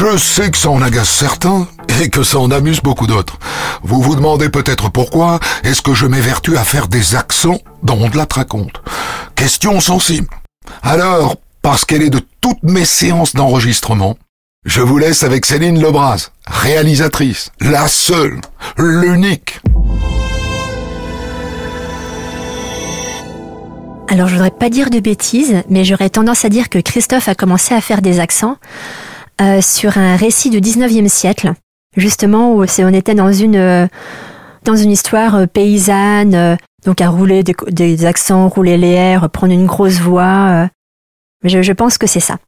Je sais que ça en agace certains et que ça en amuse beaucoup d'autres. Vous vous demandez peut-être pourquoi est-ce que je m'évertue à faire des accents dans On de la raconte. Question sensible. Alors, parce qu'elle est de toutes mes séances d'enregistrement, je vous laisse avec Céline Lebras, réalisatrice, la seule, l'unique. Alors je voudrais pas dire de bêtises, mais j'aurais tendance à dire que Christophe a commencé à faire des accents euh, sur un récit du 19e siècle, justement où on était dans une, euh, dans une histoire euh, paysanne, donc à rouler des, accents, rouler les airs, prendre une grosse voix. Je, je pense que c'est ça.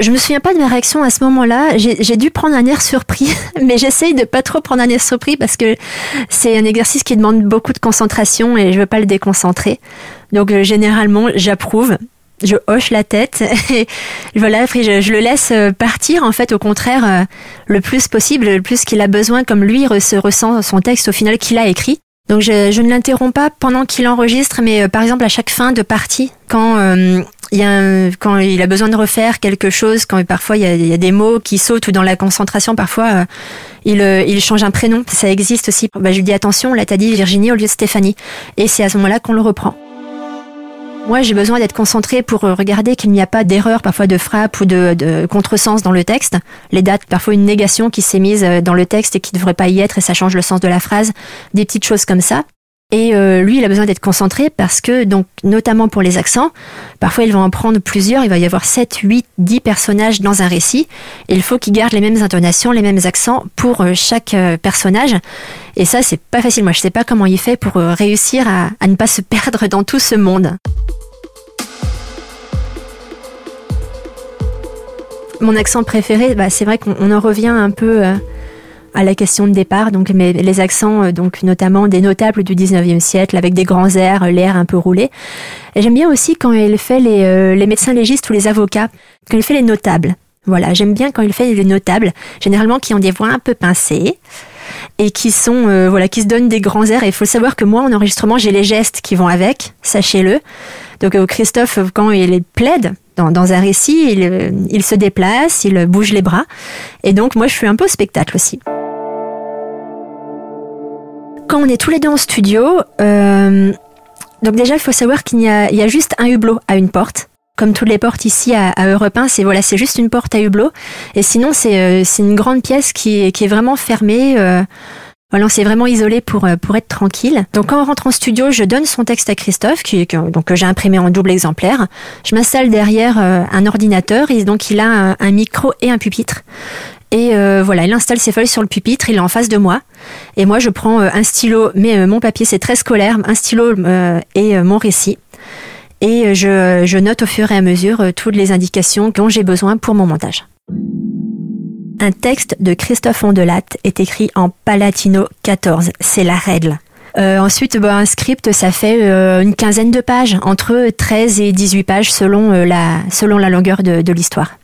Je me souviens pas de ma réaction à ce moment-là. J'ai dû prendre un air surpris, mais j'essaye de pas trop prendre un air surpris parce que c'est un exercice qui demande beaucoup de concentration et je veux pas le déconcentrer. Donc généralement, j'approuve je hoche la tête et voilà, je, le laisse euh, partir en fait au contraire euh, le plus possible, le plus qu'il a besoin comme lui se ressent son texte au final qu'il a écrit. Donc je, ne l'interromps pas pendant qu'il enregistre, mais euh, par exemple à chaque fin de partie, quand il a besoin de refaire quelque chose, quand parfois il y a, des mots qui sautent ou dans la concentration, parfois il, il change un prénom. Ça existe aussi. Bah, je lui dis attention, là t'as dit Virginie au lieu de Stéphanie, et c'est à ce moment-là qu'on le reprend. Moi, j'ai besoin d'être concentré pour euh, regarder qu'il n'y a pas d'erreur, parfois de frappe ou de, de, contresens dans le texte. Les dates, parfois une négation qui s'est mise euh, dans le texte et qui ne devrait pas y être et ça change le sens de la phrase. Des petites choses comme ça. Et euh, lui, il a besoin d'être concentré parce que, donc, notamment pour les accents, parfois ils vont en prendre plusieurs. Il va y avoir 7, 8, 10 personnages dans un récit. Et il faut qu'il garde les mêmes intonations, les mêmes accents pour chaque personnage. Et ça, c'est pas facile. Moi, je sais pas comment il fait pour réussir à, ne pas se perdre dans tout ce monde. Mon accent préféré, bah, c'est vrai qu'on en revient un peu euh, à la question de départ, donc mais les accents, euh, donc notamment des notables du 19e siècle, avec des grands airs, l'air un peu roulé. Et j'aime bien aussi quand il fait les, euh, les médecins légistes ou les avocats, quand il fait les notables. Voilà, j'aime bien quand il fait les notables, généralement qui ont des voix un peu pincées et qui sont voilà qui se donnent des grands airs et il faut savoir que moi en enregistrement j'ai les gestes qui vont avec sachez-le donc Christophe quand il plaide dans, un récit, il, se déplace, il bouge les bras. Et donc moi, je suis un peu spectacle aussi. Quand on est tous les deux en studio, euh, donc déjà, il faut savoir qu'il y, a, juste un hublot à une porte. Comme toutes les portes ici à, à Europe 1, c'est voilà, c'est juste une porte à hublot. Et sinon, c'est euh, une grande pièce qui est, vraiment fermée. Euh, voilà, on s'est vraiment isolé pour, pour être tranquille. Donc quand on rentre en studio, je donne son texte à Christophe, qui, donc, que j'ai imprimé en double exemplaire. Je m'installe derrière un ordinateur, et donc il a un, micro et un pupitre. Et euh, voilà, il installe ses feuilles sur le pupitre, il est en face de moi. Et moi, je prends un stylo, mais mon papier, c'est très scolaire, un stylo et mon récit. Et je, note au fur et à mesure toutes les indications dont j'ai besoin pour mon montage. Un texte de Christophe Ondelat est écrit en palatino 14, c'est la règle. Euh, ensuite, bah, un script, ça fait euh, une quinzaine de pages, entre 13 et 18 pages selon, euh, la, selon la longueur de l'histoire.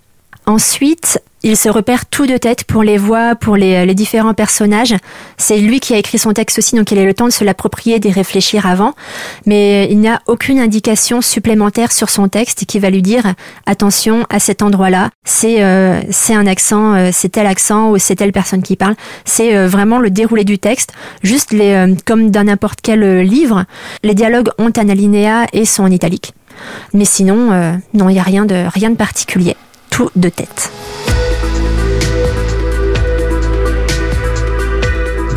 Ensuite, il se repère tout de tête pour les voix, pour les, différents personnages. C'est lui qui a écrit son texte aussi, donc il a le temps de se l'approprier, d'y réfléchir avant. Mais il n'y a aucune indication supplémentaire sur son texte qui va lui dire attention à cet endroit-là, c'est euh, un accent, euh, c'est tel accent ou c'est telle personne qui parle. C'est euh, vraiment le déroulé du texte, juste comme dans n'importe quel livre. Les dialogues ont un alinéa et sont en italique. Mais sinon, non, il n'y a rien de rien de particulier. Tout de tête.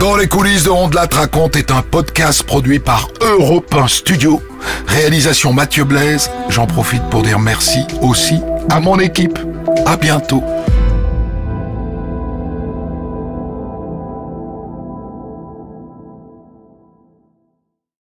Dans les coulisses de Rondelat raconte est un podcast produit par Europe 1 Studio. Réalisation Mathieu Blaise. J'en profite pour dire merci aussi à mon équipe. À bientôt.